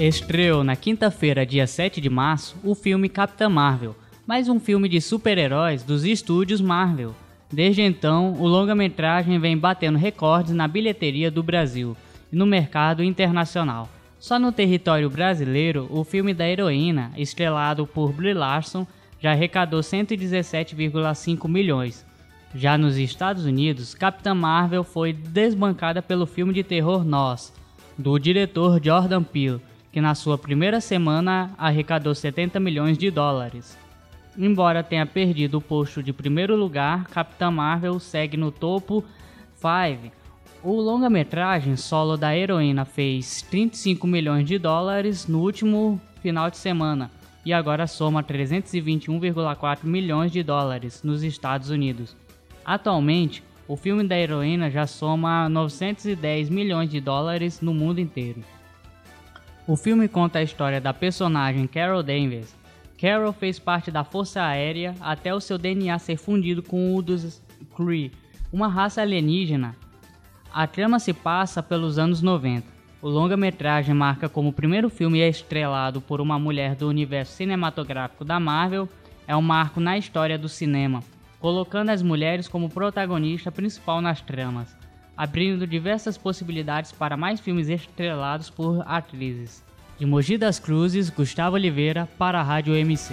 Estreou na quinta-feira, dia 7 de março, o filme Capitã Marvel, mais um filme de super-heróis dos estúdios Marvel. Desde então, o longa-metragem vem batendo recordes na bilheteria do Brasil e no mercado internacional. Só no território brasileiro, o filme da heroína, estrelado por Brie Larson, já arrecadou 117,5 milhões. Já nos Estados Unidos, Capitã Marvel foi desbancada pelo filme de terror Nós, do diretor Jordan Peele, que na sua primeira semana arrecadou 70 milhões de dólares. Embora tenha perdido o posto de primeiro lugar, Capitã Marvel segue no topo 5. O longa-metragem solo da heroína fez 35 milhões de dólares no último final de semana e agora soma 321,4 milhões de dólares nos Estados Unidos. Atualmente, o filme da heroína já soma 910 milhões de dólares no mundo inteiro. O filme conta a história da personagem Carol Danvers. Carol fez parte da Força Aérea até o seu DNA ser fundido com o dos Kree, uma raça alienígena. A trama se passa pelos anos 90. O longa-metragem marca como o primeiro filme estrelado por uma mulher do universo cinematográfico da Marvel, é um marco na história do cinema, colocando as mulheres como protagonista principal nas tramas abrindo diversas possibilidades para mais filmes estrelados por atrizes. De Mogi das Cruzes, Gustavo Oliveira para a Rádio MC.